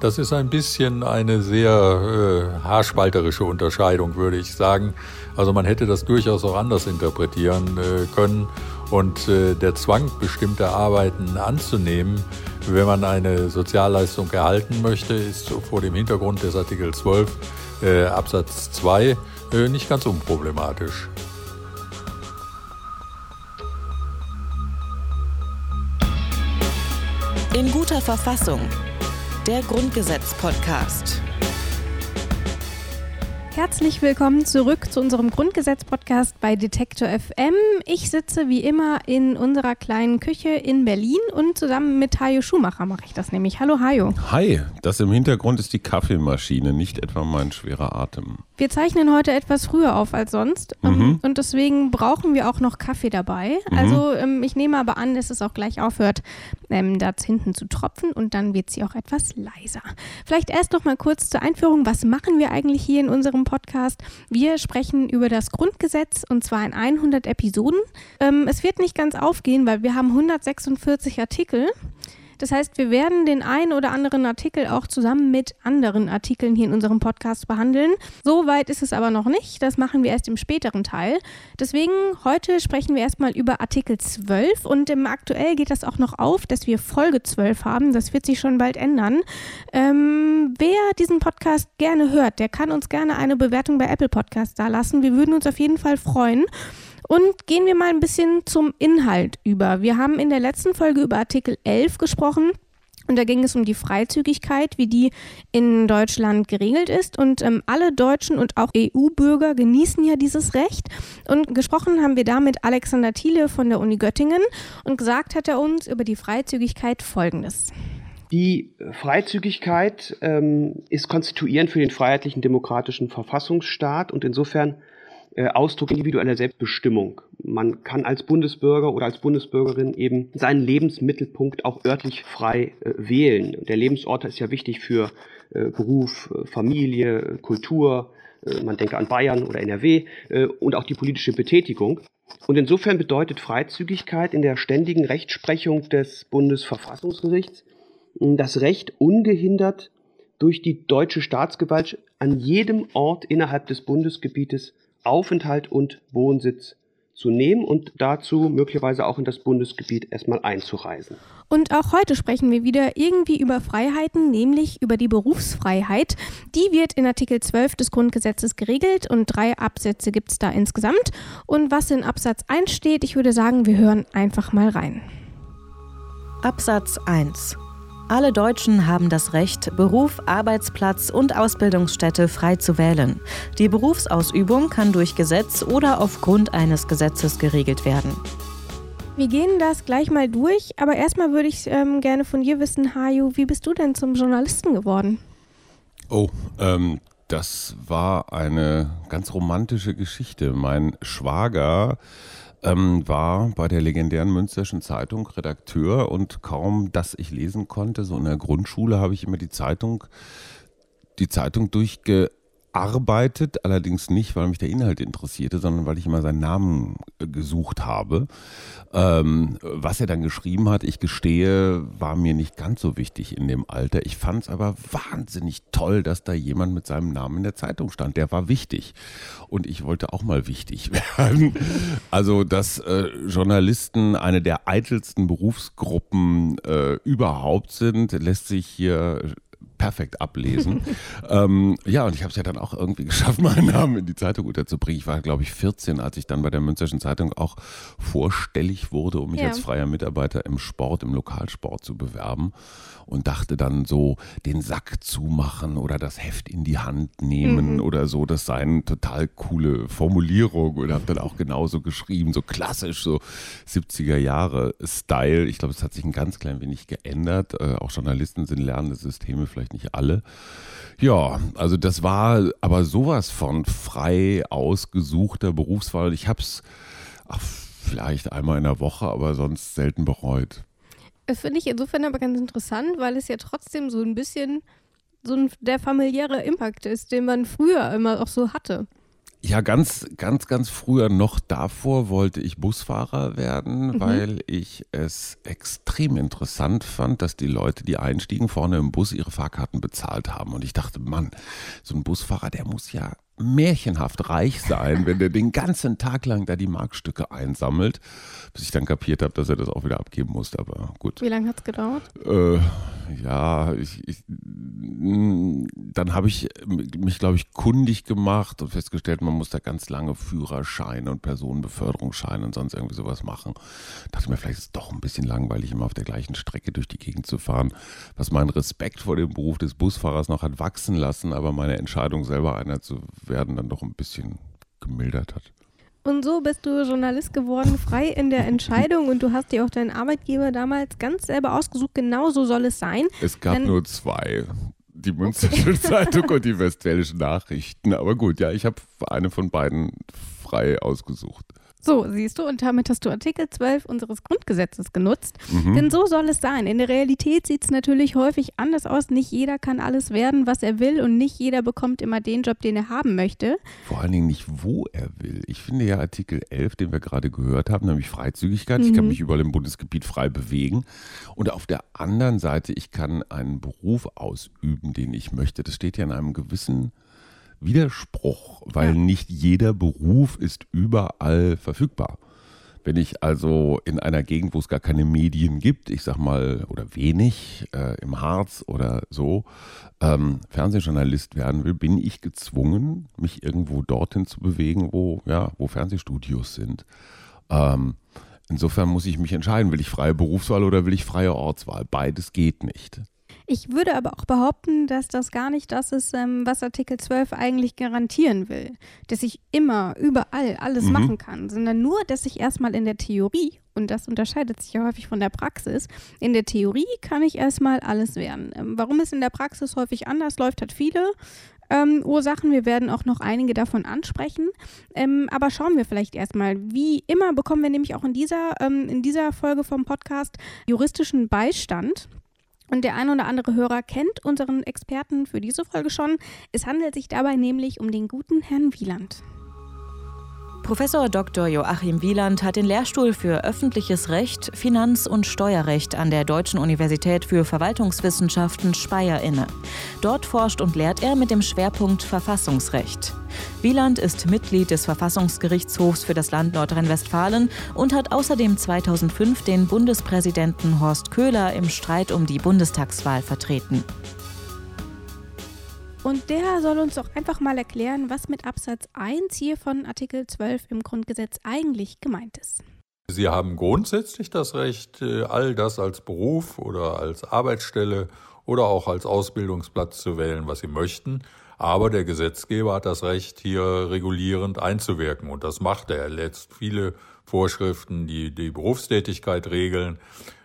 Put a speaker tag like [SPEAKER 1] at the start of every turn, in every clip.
[SPEAKER 1] Das ist ein bisschen eine sehr äh, haarspalterische Unterscheidung, würde ich sagen. Also man hätte das durchaus auch anders interpretieren äh, können. Und äh, der Zwang, bestimmte Arbeiten anzunehmen, wenn man eine Sozialleistung erhalten möchte, ist vor dem Hintergrund des Artikel 12 äh, Absatz 2 äh, nicht ganz unproblematisch.
[SPEAKER 2] In guter Verfassung. Der Grundgesetz-Podcast.
[SPEAKER 3] Herzlich willkommen zurück zu unserem Grundgesetz-Podcast bei Detektor FM. Ich sitze wie immer in unserer kleinen Küche in Berlin und zusammen mit Hajo Schumacher mache ich das nämlich. Hallo Hajo.
[SPEAKER 4] Hi, das im Hintergrund ist die Kaffeemaschine, nicht etwa mein schwerer Atem.
[SPEAKER 3] Wir zeichnen heute etwas früher auf als sonst ähm, mhm. und deswegen brauchen wir auch noch Kaffee dabei. Mhm. Also ähm, ich nehme aber an, dass es auch gleich aufhört, ähm, da hinten zu tropfen und dann wird sie auch etwas leiser. Vielleicht erst noch mal kurz zur Einführung, was machen wir eigentlich hier in unserem Podcast? Wir sprechen über das Grundgesetz und zwar in 100 Episoden. Ähm, es wird nicht ganz aufgehen, weil wir haben 146 Artikel. Das heißt, wir werden den einen oder anderen Artikel auch zusammen mit anderen Artikeln hier in unserem Podcast behandeln. So weit ist es aber noch nicht. Das machen wir erst im späteren Teil. Deswegen heute sprechen wir erstmal über Artikel 12 und im aktuell geht das auch noch auf, dass wir Folge 12 haben. Das wird sich schon bald ändern. Ähm, wer diesen Podcast gerne hört, der kann uns gerne eine Bewertung bei Apple Podcast da lassen. Wir würden uns auf jeden Fall freuen. Und gehen wir mal ein bisschen zum Inhalt über. Wir haben in der letzten Folge über Artikel 11 gesprochen. Und da ging es um die Freizügigkeit, wie die in Deutschland geregelt ist. Und ähm, alle Deutschen und auch EU-Bürger genießen ja dieses Recht. Und gesprochen haben wir da mit Alexander Thiele von der Uni Göttingen. Und gesagt hat er uns über die Freizügigkeit Folgendes.
[SPEAKER 5] Die Freizügigkeit ähm, ist konstituierend für den freiheitlichen demokratischen Verfassungsstaat und insofern Ausdruck individueller Selbstbestimmung. Man kann als Bundesbürger oder als Bundesbürgerin eben seinen Lebensmittelpunkt auch örtlich frei äh, wählen. Der Lebensort ist ja wichtig für äh, Beruf, äh, Familie, Kultur. Äh, man denke an Bayern oder NRW äh, und auch die politische Betätigung. Und insofern bedeutet Freizügigkeit in der ständigen Rechtsprechung des Bundesverfassungsgerichts das Recht ungehindert durch die deutsche Staatsgewalt an jedem Ort innerhalb des Bundesgebietes Aufenthalt und Wohnsitz zu nehmen und dazu möglicherweise auch in das Bundesgebiet erstmal einzureisen.
[SPEAKER 3] Und auch heute sprechen wir wieder irgendwie über Freiheiten, nämlich über die Berufsfreiheit. Die wird in Artikel 12 des Grundgesetzes geregelt und drei Absätze gibt es da insgesamt. Und was in Absatz 1 steht, ich würde sagen, wir hören einfach mal rein.
[SPEAKER 2] Absatz 1 alle Deutschen haben das Recht, Beruf, Arbeitsplatz und Ausbildungsstätte frei zu wählen. Die Berufsausübung kann durch Gesetz oder aufgrund eines Gesetzes geregelt werden.
[SPEAKER 3] Wir gehen das gleich mal durch, aber erstmal würde ich ähm, gerne von dir wissen, Haju, wie bist du denn zum Journalisten geworden?
[SPEAKER 4] Oh, ähm, das war eine ganz romantische Geschichte. Mein Schwager ähm, war bei der legendären Münsterschen Zeitung Redakteur und kaum, dass ich lesen konnte, so in der Grundschule habe ich immer die Zeitung, die Zeitung durchge arbeitet, allerdings nicht, weil mich der Inhalt interessierte, sondern weil ich immer seinen Namen äh, gesucht habe. Ähm, was er dann geschrieben hat, ich gestehe, war mir nicht ganz so wichtig in dem Alter. Ich fand es aber wahnsinnig toll, dass da jemand mit seinem Namen in der Zeitung stand. Der war wichtig. Und ich wollte auch mal wichtig werden. Also, dass äh, Journalisten eine der eitelsten Berufsgruppen äh, überhaupt sind, lässt sich hier perfekt ablesen. ähm, ja, und ich habe es ja dann auch irgendwie geschafft, meinen Namen in die Zeitung unterzubringen. Ich war, glaube ich, 14, als ich dann bei der Münsterschen Zeitung auch vorstellig wurde, um mich ja. als freier Mitarbeiter im Sport, im Lokalsport zu bewerben und dachte dann so, den Sack zumachen oder das Heft in die Hand nehmen mhm. oder so. Das sei eine total coole Formulierung und habe dann auch genauso geschrieben, so klassisch, so 70er Jahre Style. Ich glaube, es hat sich ein ganz klein wenig geändert. Äh, auch Journalisten sind lernende Systeme, vielleicht nicht alle. Ja, also das war aber sowas von frei ausgesuchter Berufswahl. Ich habe es vielleicht einmal in der Woche, aber sonst selten bereut.
[SPEAKER 3] Das finde ich insofern aber ganz interessant, weil es ja trotzdem so ein bisschen so ein, der familiäre Impact ist, den man früher immer auch so hatte.
[SPEAKER 4] Ja, ganz, ganz, ganz früher noch davor wollte ich Busfahrer werden, mhm. weil ich es extrem interessant fand, dass die Leute, die einstiegen, vorne im Bus ihre Fahrkarten bezahlt haben. Und ich dachte, Mann, so ein Busfahrer, der muss ja märchenhaft reich sein, wenn der den ganzen Tag lang da die Markstücke einsammelt, bis ich dann kapiert habe, dass er das auch wieder abgeben musste. Aber gut.
[SPEAKER 3] Wie lange hat es gedauert?
[SPEAKER 4] Äh, ja, ich, ich, dann habe ich mich, glaube ich, kundig gemacht und festgestellt, man muss da ganz lange Führerscheine und Personenbeförderungsscheine und sonst irgendwie sowas machen. Dachte mir, vielleicht ist es doch ein bisschen langweilig, immer auf der gleichen Strecke durch die Gegend zu fahren, was meinen Respekt vor dem Beruf des Busfahrers noch hat wachsen lassen, aber meine Entscheidung selber einer zu werden dann doch ein bisschen gemildert hat.
[SPEAKER 3] Und so bist du Journalist geworden, frei in der Entscheidung und du hast dir auch deinen Arbeitgeber damals ganz selber ausgesucht, genau so soll es sein.
[SPEAKER 4] Es gab Denn nur zwei. Die Münsterschen Zeitung und die Westfälischen Nachrichten. Aber gut, ja, ich habe eine von beiden frei ausgesucht.
[SPEAKER 3] So, siehst du, und damit hast du Artikel 12 unseres Grundgesetzes genutzt. Mhm. Denn so soll es sein. In der Realität sieht es natürlich häufig anders aus. Nicht jeder kann alles werden, was er will, und nicht jeder bekommt immer den Job, den er haben möchte.
[SPEAKER 4] Vor allen Dingen nicht, wo er will. Ich finde ja Artikel 11, den wir gerade gehört haben, nämlich Freizügigkeit. Mhm. Ich kann mhm. mich überall im Bundesgebiet frei bewegen. Und auf der anderen Seite, ich kann einen Beruf ausüben, den ich möchte. Das steht ja in einem gewissen Widerspruch, weil ja. nicht jeder Beruf ist überall verfügbar. Wenn ich also in einer Gegend, wo es gar keine Medien gibt, ich sag mal, oder wenig, äh, im Harz oder so, ähm, Fernsehjournalist werden will, bin ich gezwungen, mich irgendwo dorthin zu bewegen, wo, ja, wo Fernsehstudios sind. Ähm, insofern muss ich mich entscheiden, will ich freie Berufswahl oder will ich freie Ortswahl? Beides geht nicht.
[SPEAKER 3] Ich würde aber auch behaupten, dass das gar nicht das ist, ähm, was Artikel 12 eigentlich garantieren will. Dass ich immer, überall alles mhm. machen kann, sondern nur, dass ich erstmal in der Theorie, und das unterscheidet sich ja häufig von der Praxis, in der Theorie kann ich erstmal alles werden. Ähm, warum es in der Praxis häufig anders läuft, hat viele ähm, Ursachen. Wir werden auch noch einige davon ansprechen. Ähm, aber schauen wir vielleicht erstmal. Wie immer bekommen wir nämlich auch in dieser, ähm, in dieser Folge vom Podcast juristischen Beistand. Und der ein oder andere Hörer kennt unseren Experten für diese Folge schon. Es handelt sich dabei nämlich um den guten Herrn Wieland.
[SPEAKER 2] Professor Dr. Joachim Wieland hat den Lehrstuhl für öffentliches Recht, Finanz- und Steuerrecht an der Deutschen Universität für Verwaltungswissenschaften Speyer inne. Dort forscht und lehrt er mit dem Schwerpunkt Verfassungsrecht. Wieland ist Mitglied des Verfassungsgerichtshofs für das Land Nordrhein-Westfalen und hat außerdem 2005 den Bundespräsidenten Horst Köhler im Streit um die Bundestagswahl vertreten.
[SPEAKER 3] Und der soll uns doch einfach mal erklären, was mit Absatz 1 hier von Artikel 12 im Grundgesetz eigentlich gemeint ist.
[SPEAKER 1] Sie haben grundsätzlich das Recht, äh, all das als Beruf oder als Arbeitsstelle oder auch als Ausbildungsplatz zu wählen, was Sie möchten. Aber der Gesetzgeber hat das Recht, hier regulierend einzuwirken. Und das macht er. Er lässt viele Vorschriften, die die Berufstätigkeit regeln.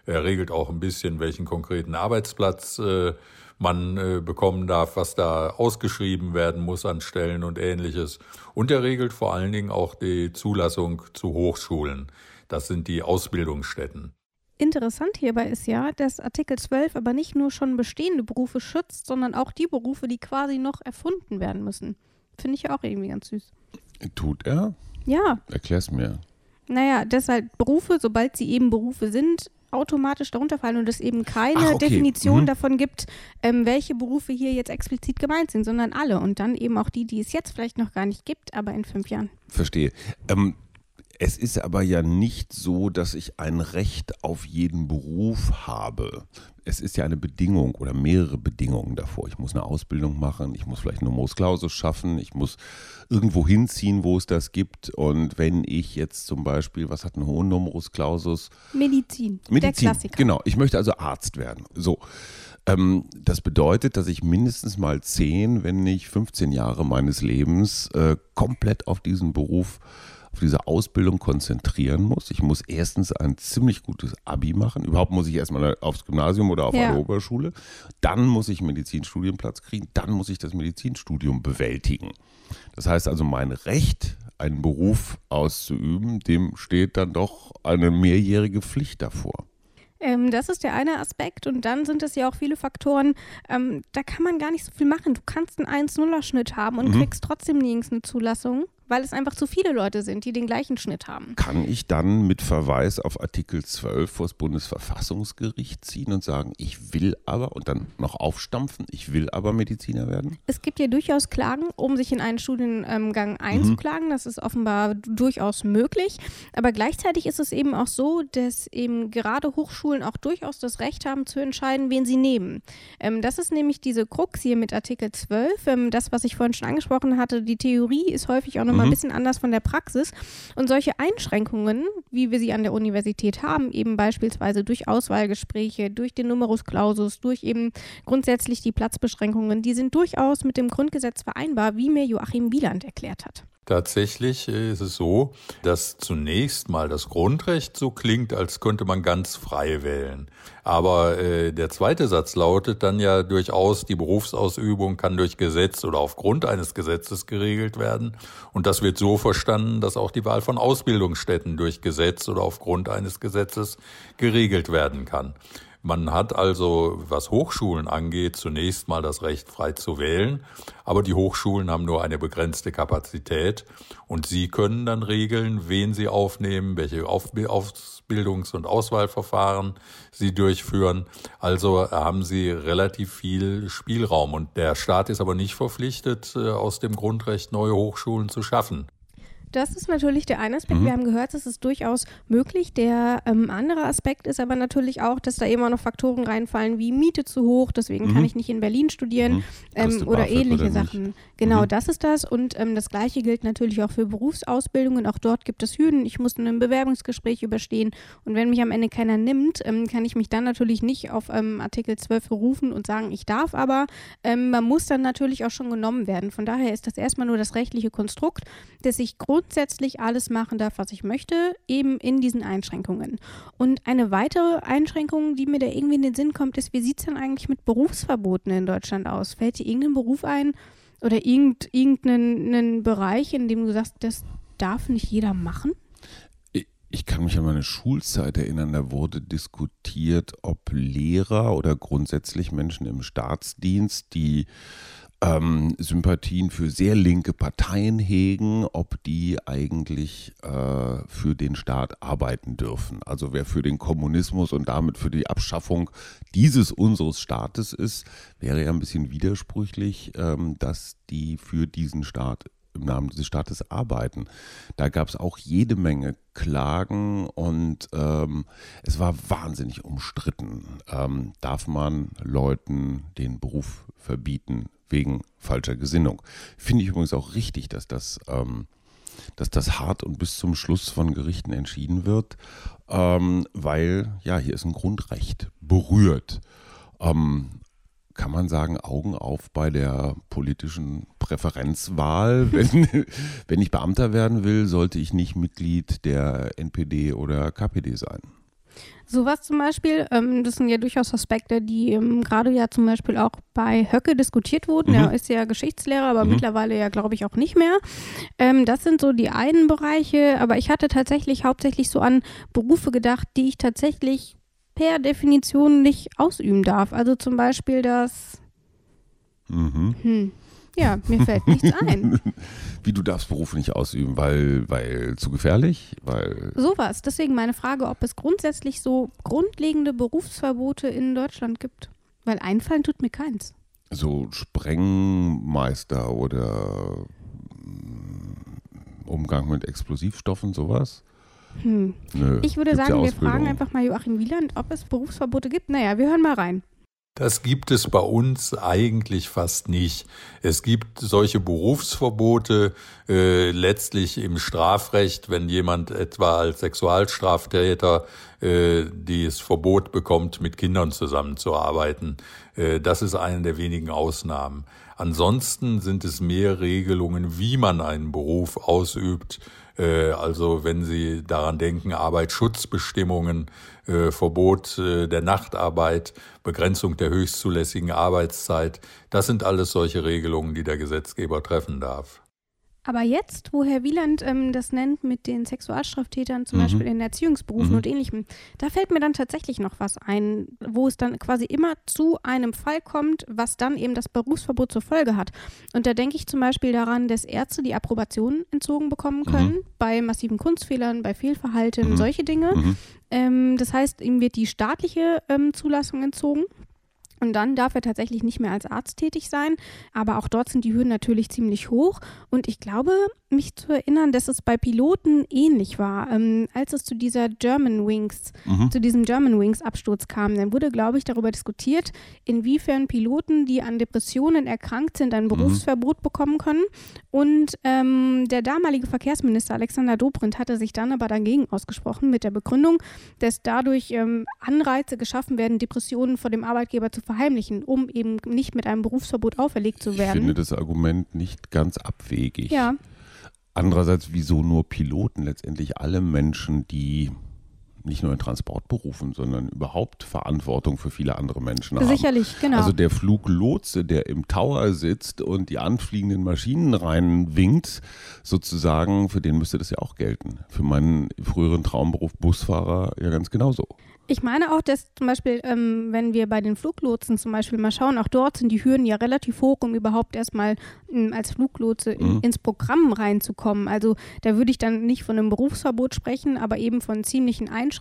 [SPEAKER 1] Er regelt auch ein bisschen, welchen konkreten Arbeitsplatz äh, man äh, bekommen darf, was da ausgeschrieben werden muss an Stellen und ähnliches. Und er regelt vor allen Dingen auch die Zulassung zu Hochschulen. Das sind die Ausbildungsstätten.
[SPEAKER 3] Interessant hierbei ist ja, dass Artikel 12 aber nicht nur schon bestehende Berufe schützt, sondern auch die Berufe, die quasi noch erfunden werden müssen. Finde ich ja auch irgendwie ganz süß.
[SPEAKER 4] Tut er?
[SPEAKER 3] Ja.
[SPEAKER 4] Erklär's mir.
[SPEAKER 3] Naja, deshalb Berufe, sobald sie eben Berufe sind, automatisch darunter fallen und es eben keine Ach, okay. Definition mhm. davon gibt, ähm, welche Berufe hier jetzt explizit gemeint sind, sondern alle und dann eben auch die, die es jetzt vielleicht noch gar nicht gibt, aber in fünf Jahren.
[SPEAKER 4] Verstehe. Ähm, es ist aber ja nicht so, dass ich ein Recht auf jeden Beruf habe. Es ist ja eine Bedingung oder mehrere Bedingungen davor. Ich muss eine Ausbildung machen, ich muss vielleicht einen Numerus Clausus schaffen, ich muss irgendwo hinziehen, wo es das gibt. Und wenn ich jetzt zum Beispiel, was hat einen hohen Numerus Clausus?
[SPEAKER 3] Medizin.
[SPEAKER 4] Medizin, der Klassiker. Genau, ich möchte also Arzt werden. So. Ähm, das bedeutet, dass ich mindestens mal 10, wenn nicht 15 Jahre meines Lebens äh, komplett auf diesen Beruf auf diese Ausbildung konzentrieren muss. Ich muss erstens ein ziemlich gutes Abi machen. Überhaupt muss ich erstmal aufs Gymnasium oder auf ja. eine Oberschule. Dann muss ich einen Medizinstudienplatz kriegen. Dann muss ich das Medizinstudium bewältigen. Das heißt also, mein Recht, einen Beruf auszuüben, dem steht dann doch eine mehrjährige Pflicht davor.
[SPEAKER 3] Ähm, das ist der eine Aspekt. Und dann sind es ja auch viele Faktoren, ähm, da kann man gar nicht so viel machen. Du kannst einen 1-0er-Schnitt haben und mhm. kriegst trotzdem nirgends eine Zulassung. Weil es einfach zu viele Leute sind, die den gleichen Schnitt haben.
[SPEAKER 4] Kann ich dann mit Verweis auf Artikel 12 vor das Bundesverfassungsgericht ziehen und sagen, ich will aber und dann noch aufstampfen, ich will aber Mediziner werden?
[SPEAKER 3] Es gibt ja durchaus Klagen, um sich in einen Studiengang einzuklagen. Mhm. Das ist offenbar durchaus möglich. Aber gleichzeitig ist es eben auch so, dass eben gerade Hochschulen auch durchaus das Recht haben zu entscheiden, wen sie nehmen. Ähm, das ist nämlich diese Krux hier mit Artikel 12. Ähm, das, was ich vorhin schon angesprochen hatte, die Theorie ist häufig auch nochmal mhm. ein bisschen anders von der Praxis. Und solche Einschränkungen, wie wir sie an der Universität haben, eben beispielsweise durch Auswahlgespräche, durch den Numerus Clausus, durch eben grundsätzlich die Platzbeschränkungen, die sind durchaus mit dem Grundgesetz vereinbar, wie mir Joachim Wieland erklärt hat.
[SPEAKER 1] Tatsächlich ist es so, dass zunächst mal das Grundrecht so klingt, als könnte man ganz frei wählen. Aber äh, der zweite Satz lautet dann ja durchaus, die Berufsausübung kann durch Gesetz oder aufgrund eines Gesetzes geregelt werden. Und das wird so verstanden, dass auch die Wahl von Ausbildungsstätten durch Gesetz oder aufgrund eines Gesetzes geregelt werden kann. Man hat also, was Hochschulen angeht, zunächst mal das Recht, frei zu wählen, aber die Hochschulen haben nur eine begrenzte Kapazität und sie können dann regeln, wen sie aufnehmen, welche Ausbildungs- und Auswahlverfahren sie durchführen. Also haben sie relativ viel Spielraum und der Staat ist aber nicht verpflichtet, äh, aus dem Grundrecht neue Hochschulen zu schaffen.
[SPEAKER 3] Das ist natürlich der eine Aspekt. Mhm. Wir haben gehört, es ist durchaus möglich. Der ähm, andere Aspekt ist aber natürlich auch, dass da immer noch Faktoren reinfallen wie Miete zu hoch, deswegen mhm. kann ich nicht in Berlin studieren mhm. ähm, oder ähnliche oder Sachen. Genau, mhm. das ist das. Und ähm, das Gleiche gilt natürlich auch für Berufsausbildungen. Auch dort gibt es Hürden. Ich muss ein Bewerbungsgespräch überstehen. Und wenn mich am Ende keiner nimmt, ähm, kann ich mich dann natürlich nicht auf ähm, Artikel 12 berufen und sagen, ich darf aber. man muss dann natürlich auch schon genommen werden. Von daher ist das erstmal nur das rechtliche Konstrukt, dass ich grundsätzlich grundsätzlich alles machen darf, was ich möchte, eben in diesen Einschränkungen. Und eine weitere Einschränkung, die mir da irgendwie in den Sinn kommt, ist, wie sieht es denn eigentlich mit Berufsverboten in Deutschland aus? Fällt dir irgendein Beruf ein oder irgendeinen Bereich, in dem du sagst, das darf nicht jeder machen?
[SPEAKER 4] Ich kann mich an meine Schulzeit erinnern, da wurde diskutiert, ob Lehrer oder grundsätzlich Menschen im Staatsdienst, die ähm, Sympathien für sehr linke Parteien hegen, ob die eigentlich äh, für den Staat arbeiten dürfen. Also wer für den Kommunismus und damit für die Abschaffung dieses unseres Staates ist, wäre ja ein bisschen widersprüchlich, ähm, dass die für diesen Staat im Namen des Staates arbeiten. Da gab es auch jede Menge Klagen und ähm, es war wahnsinnig umstritten. Ähm, darf man Leuten den Beruf verbieten? Wegen falscher Gesinnung. Finde ich übrigens auch richtig, dass das, ähm, dass das hart und bis zum Schluss von Gerichten entschieden wird, ähm, weil ja, hier ist ein Grundrecht berührt. Ähm, kann man sagen, Augen auf bei der politischen Präferenzwahl. Wenn, wenn ich Beamter werden will, sollte ich nicht Mitglied der NPD oder KPD sein.
[SPEAKER 3] Sowas zum Beispiel, ähm, das sind ja durchaus Aspekte, die ähm, gerade ja zum Beispiel auch bei Höcke diskutiert wurden. Mhm. Er ist ja Geschichtslehrer, aber mhm. mittlerweile ja, glaube ich, auch nicht mehr. Ähm, das sind so die einen Bereiche, aber ich hatte tatsächlich hauptsächlich so an Berufe gedacht, die ich tatsächlich per Definition nicht ausüben darf. Also zum Beispiel das. Mhm. Hm. Ja, mir fällt nichts ein.
[SPEAKER 4] Wie du darfst Berufe nicht ausüben, weil, weil zu gefährlich? Weil
[SPEAKER 3] Sowas. Deswegen meine Frage, ob es grundsätzlich so grundlegende Berufsverbote in Deutschland gibt. Weil einfallen tut mir keins.
[SPEAKER 4] So Sprengmeister oder mm, Umgang mit Explosivstoffen, sowas?
[SPEAKER 3] Hm. Nö, ich würde sagen, wir fragen einfach mal Joachim Wieland, ob es Berufsverbote gibt. Naja, wir hören mal rein.
[SPEAKER 1] Das gibt es bei uns eigentlich fast nicht. Es gibt solche Berufsverbote äh, letztlich im Strafrecht, wenn jemand etwa als Sexualstraftäter äh, dieses Verbot bekommt, mit Kindern zusammenzuarbeiten. Äh, das ist eine der wenigen Ausnahmen. Ansonsten sind es mehr Regelungen, wie man einen Beruf ausübt. Äh, also wenn Sie daran denken, Arbeitsschutzbestimmungen, äh, Verbot äh, der Nachtarbeit, Begrenzung der höchstzulässigen Arbeitszeit. Das sind alles solche Regelungen, die der Gesetzgeber treffen darf.
[SPEAKER 3] Aber jetzt, wo Herr Wieland ähm, das nennt mit den Sexualstraftätern, zum mhm. Beispiel in Erziehungsberufen mhm. und ähnlichem, da fällt mir dann tatsächlich noch was ein, wo es dann quasi immer zu einem Fall kommt, was dann eben das Berufsverbot zur Folge hat. Und da denke ich zum Beispiel daran, dass Ärzte die Approbation entzogen bekommen mhm. können mhm. bei massiven Kunstfehlern, bei Fehlverhalten, mhm. solche Dinge. Mhm. Ähm, das heißt, ihm wird die staatliche ähm, Zulassung entzogen. Und dann darf er tatsächlich nicht mehr als Arzt tätig sein. Aber auch dort sind die Hürden natürlich ziemlich hoch. Und ich glaube, mich zu erinnern, dass es bei Piloten ähnlich war. Ähm, als es zu dieser German Wings, mhm. zu diesem German Wings Absturz kam, dann wurde, glaube ich, darüber diskutiert, inwiefern Piloten, die an Depressionen erkrankt sind, ein mhm. Berufsverbot mhm. bekommen können. Und ähm, der damalige Verkehrsminister Alexander Dobrindt hatte sich dann aber dagegen ausgesprochen mit der Begründung, dass dadurch ähm, Anreize geschaffen werden, Depressionen vor dem Arbeitgeber zu verheimlichen, um eben nicht mit einem Berufsverbot auferlegt zu werden.
[SPEAKER 4] Ich finde das Argument nicht ganz abwegig.
[SPEAKER 3] Ja.
[SPEAKER 4] Andererseits, wieso nur Piloten? Letztendlich alle Menschen, die nicht nur in Transportberufen, sondern überhaupt Verantwortung für viele andere Menschen haben.
[SPEAKER 3] Sicherlich, genau.
[SPEAKER 4] Also der Fluglotse, der im Tower sitzt und die anfliegenden Maschinen reinwinkt, sozusagen, für den müsste das ja auch gelten. Für meinen früheren Traumberuf Busfahrer ja ganz genauso.
[SPEAKER 3] Ich meine auch, dass zum Beispiel, ähm, wenn wir bei den Fluglotsen zum Beispiel mal schauen, auch dort sind die Hürden ja relativ hoch, um überhaupt erstmal ähm, als Fluglotse mhm. ins Programm reinzukommen. Also da würde ich dann nicht von einem Berufsverbot sprechen, aber eben von ziemlichen Einschränkungen,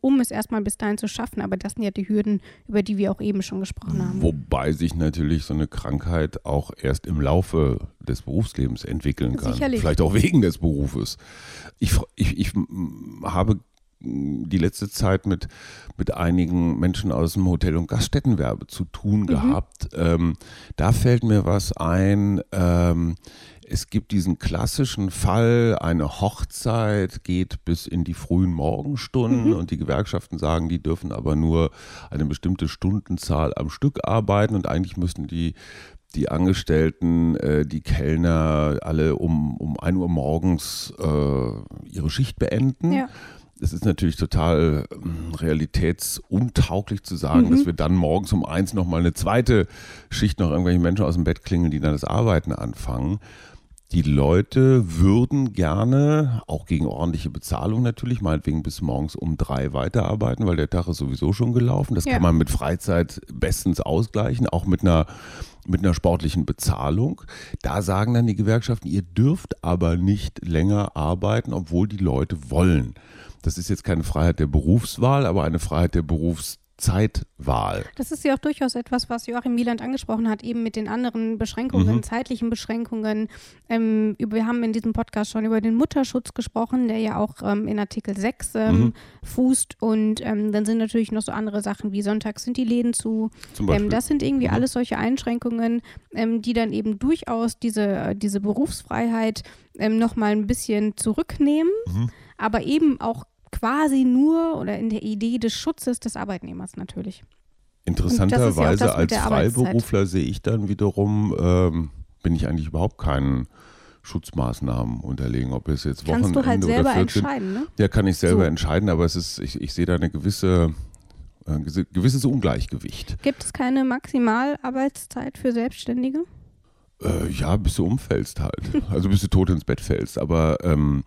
[SPEAKER 3] um es erstmal bis dahin zu schaffen. Aber das sind ja die Hürden, über die wir auch eben schon gesprochen haben.
[SPEAKER 4] Wobei sich natürlich so eine Krankheit auch erst im Laufe des Berufslebens entwickeln kann.
[SPEAKER 3] Sicherlich.
[SPEAKER 4] Vielleicht auch wegen des Berufes. Ich, ich, ich habe die letzte Zeit mit, mit einigen Menschen aus dem Hotel- und Gaststättenwerbe zu tun mhm. gehabt. Ähm, da fällt mir was ein. Ähm, es gibt diesen klassischen Fall, eine Hochzeit geht bis in die frühen Morgenstunden mhm. und die Gewerkschaften sagen, die dürfen aber nur eine bestimmte Stundenzahl am Stück arbeiten und eigentlich müssten die die Angestellten, äh, die Kellner alle um, um 1 Uhr morgens äh, ihre Schicht beenden. Ja es ist natürlich total ähm, realitätsuntauglich zu sagen, mhm. dass wir dann morgens um eins nochmal eine zweite Schicht noch irgendwelche Menschen aus dem Bett klingeln, die dann das Arbeiten anfangen. Die Leute würden gerne, auch gegen ordentliche Bezahlung natürlich, meinetwegen bis morgens um drei weiterarbeiten, weil der Tag ist sowieso schon gelaufen. Das ja. kann man mit Freizeit bestens ausgleichen, auch mit einer, mit einer sportlichen Bezahlung. Da sagen dann die Gewerkschaften, ihr dürft aber nicht länger arbeiten, obwohl die Leute wollen. Das ist jetzt keine Freiheit der Berufswahl, aber eine Freiheit der Berufszeitwahl.
[SPEAKER 3] Das ist ja auch durchaus etwas, was Joachim Wieland angesprochen hat, eben mit den anderen Beschränkungen, mhm. zeitlichen Beschränkungen. Ähm, wir haben in diesem Podcast schon über den Mutterschutz gesprochen, der ja auch ähm, in Artikel 6 ähm, mhm. fußt. Und ähm, dann sind natürlich noch so andere Sachen wie Sonntags sind die Läden zu. Ähm, das sind irgendwie mhm. alles solche Einschränkungen, ähm, die dann eben durchaus diese, diese Berufsfreiheit ähm, nochmal ein bisschen zurücknehmen. Mhm aber eben auch quasi nur oder in der Idee des Schutzes des Arbeitnehmers natürlich.
[SPEAKER 4] Interessanterweise ja als Freiberufler sehe ich dann wiederum, ähm, bin ich eigentlich überhaupt keinen Schutzmaßnahmen unterlegen, ob es jetzt Wochenende
[SPEAKER 3] Kannst du halt selber
[SPEAKER 4] oder 14,
[SPEAKER 3] entscheiden, ne?
[SPEAKER 4] Ja, kann ich selber so. entscheiden, aber es ist, ich, ich sehe da eine gewisse ein gewisses Ungleichgewicht.
[SPEAKER 3] Gibt es keine Maximalarbeitszeit für Selbstständige?
[SPEAKER 4] Äh, ja, bis du umfällst halt. Also bis du tot ins Bett fällst. Aber, ähm,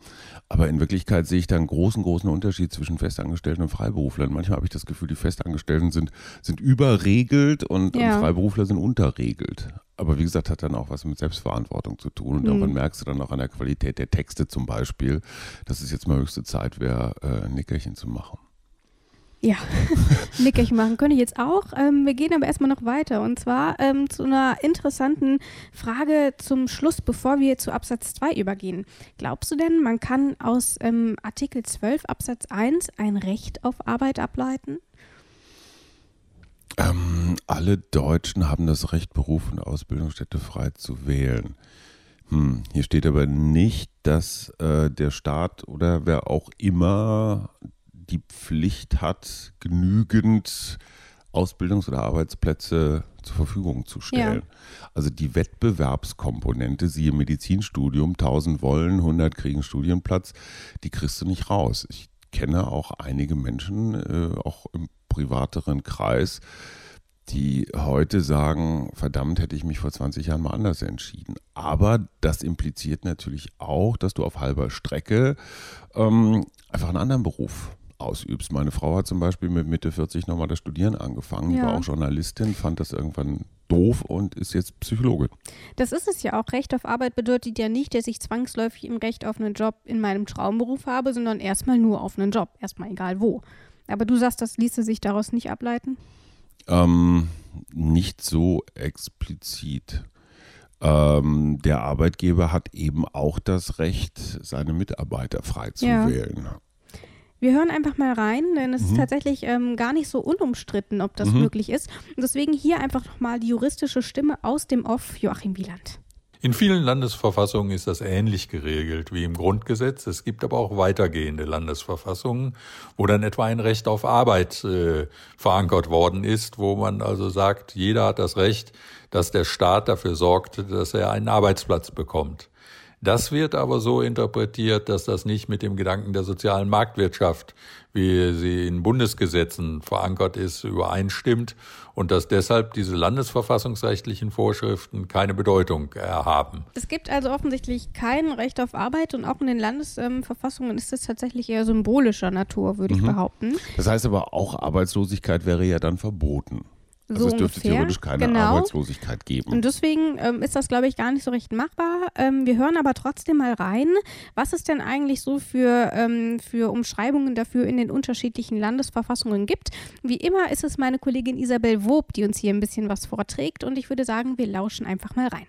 [SPEAKER 4] aber in Wirklichkeit sehe ich da einen großen, großen Unterschied zwischen Festangestellten und Freiberuflern. Manchmal habe ich das Gefühl, die Festangestellten sind, sind überregelt und, ja. und Freiberufler sind unterregelt. Aber wie gesagt, hat dann auch was mit Selbstverantwortung zu tun. Und mhm. daran merkst du dann auch an der Qualität der Texte zum Beispiel, dass es jetzt mal höchste Zeit wäre, äh, ein Nickerchen zu machen.
[SPEAKER 3] Ja, Nickerchen machen könnte ich jetzt auch. Ähm, wir gehen aber erstmal noch weiter und zwar ähm, zu einer interessanten Frage zum Schluss, bevor wir zu Absatz 2 übergehen. Glaubst du denn, man kann aus ähm, Artikel 12 Absatz 1 ein Recht auf Arbeit ableiten?
[SPEAKER 4] Ähm, alle Deutschen haben das Recht, Beruf und Ausbildungsstätte frei zu wählen. Hm, hier steht aber nicht, dass äh, der Staat oder wer auch immer die Pflicht hat, genügend Ausbildungs- oder Arbeitsplätze zur Verfügung zu stellen. Ja. Also die Wettbewerbskomponente, siehe Medizinstudium, 1000 wollen, 100 kriegen Studienplatz, die kriegst du nicht raus. Ich kenne auch einige Menschen, äh, auch im privateren Kreis, die heute sagen, verdammt, hätte ich mich vor 20 Jahren mal anders entschieden. Aber das impliziert natürlich auch, dass du auf halber Strecke ähm, einfach einen anderen Beruf ausübst. Meine Frau hat zum Beispiel mit Mitte 40 nochmal das Studieren angefangen, ja. die war auch Journalistin, fand das irgendwann doof und ist jetzt Psychologin.
[SPEAKER 3] Das ist es ja auch. Recht auf Arbeit bedeutet ja nicht, dass ich zwangsläufig im Recht auf einen Job in meinem Traumberuf habe, sondern erstmal nur auf einen Job, erstmal egal wo. Aber du sagst, das ließe sich daraus nicht ableiten?
[SPEAKER 4] Ähm, nicht so explizit. Ähm, der Arbeitgeber hat eben auch das Recht, seine Mitarbeiter frei zu ja. wählen.
[SPEAKER 3] Wir hören einfach mal rein, denn es mhm. ist tatsächlich ähm, gar nicht so unumstritten, ob das mhm. möglich ist. Und deswegen hier einfach nochmal die juristische Stimme aus dem Off Joachim Wieland.
[SPEAKER 1] In vielen Landesverfassungen ist das ähnlich geregelt wie im Grundgesetz. Es gibt aber auch weitergehende Landesverfassungen, wo dann etwa ein Recht auf Arbeit äh, verankert worden ist, wo man also sagt, jeder hat das Recht, dass der Staat dafür sorgt, dass er einen Arbeitsplatz bekommt. Das wird aber so interpretiert, dass das nicht mit dem Gedanken der sozialen Marktwirtschaft, wie sie in Bundesgesetzen verankert ist, übereinstimmt und dass deshalb diese landesverfassungsrechtlichen Vorschriften keine Bedeutung erhaben.
[SPEAKER 3] Es gibt also offensichtlich kein Recht auf Arbeit und auch in den Landesverfassungen ist es tatsächlich eher symbolischer Natur, würde ich mhm. behaupten.
[SPEAKER 4] Das heißt aber auch Arbeitslosigkeit wäre ja dann verboten. Also so es dürfte ungefähr. theoretisch keine
[SPEAKER 3] genau.
[SPEAKER 4] Arbeitslosigkeit geben.
[SPEAKER 3] Und deswegen ähm, ist das, glaube ich, gar nicht so recht machbar. Ähm, wir hören aber trotzdem mal rein, was es denn eigentlich so für, ähm, für Umschreibungen dafür in den unterschiedlichen Landesverfassungen gibt. Wie immer ist es meine Kollegin Isabel Wob, die uns hier ein bisschen was vorträgt. Und ich würde sagen, wir lauschen einfach mal rein.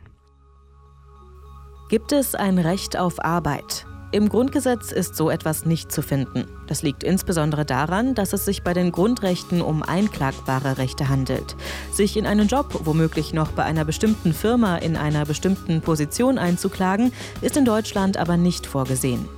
[SPEAKER 2] Gibt es ein Recht auf Arbeit? Im Grundgesetz ist so etwas nicht zu finden. Das liegt insbesondere daran, dass es sich bei den Grundrechten um einklagbare Rechte handelt. Sich in einen Job, womöglich noch bei einer bestimmten Firma in einer bestimmten Position einzuklagen, ist in Deutschland aber nicht vorgesehen.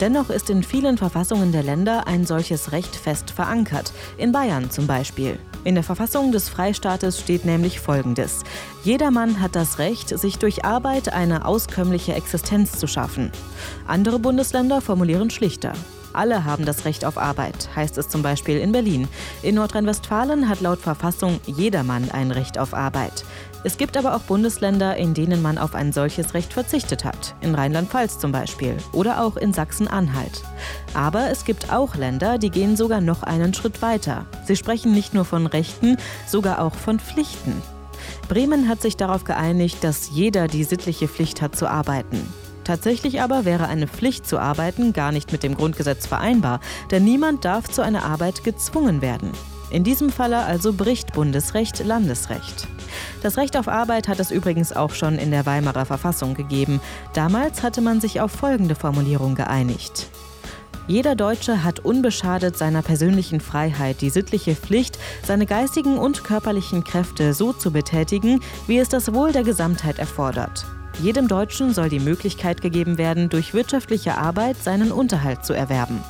[SPEAKER 2] Dennoch ist in vielen Verfassungen der Länder ein solches Recht fest verankert, in Bayern zum Beispiel. In der Verfassung des Freistaates steht nämlich Folgendes. Jedermann hat das Recht, sich durch Arbeit eine auskömmliche Existenz zu schaffen. Andere Bundesländer formulieren schlichter. Alle haben das Recht auf Arbeit, heißt es zum Beispiel in Berlin. In Nordrhein-Westfalen hat laut Verfassung jedermann ein Recht auf Arbeit. Es gibt aber auch Bundesländer, in denen man auf ein solches Recht verzichtet hat. In Rheinland-Pfalz zum Beispiel oder auch in Sachsen-Anhalt. Aber es gibt auch Länder, die gehen sogar noch einen Schritt weiter. Sie sprechen nicht nur von Rechten, sogar auch von Pflichten. Bremen hat sich darauf geeinigt, dass jeder die sittliche Pflicht hat zu arbeiten. Tatsächlich aber wäre eine Pflicht zu arbeiten gar nicht mit dem Grundgesetz vereinbar, denn niemand darf zu einer Arbeit gezwungen werden. In diesem Falle also bricht Bundesrecht Landesrecht. Das Recht auf Arbeit hat es übrigens auch schon in der Weimarer Verfassung gegeben. Damals hatte man sich auf folgende Formulierung geeinigt. Jeder Deutsche hat unbeschadet seiner persönlichen Freiheit die sittliche Pflicht, seine geistigen und körperlichen Kräfte so zu betätigen, wie es das Wohl der Gesamtheit erfordert. Jedem Deutschen soll die Möglichkeit gegeben werden, durch wirtschaftliche Arbeit seinen Unterhalt zu erwerben.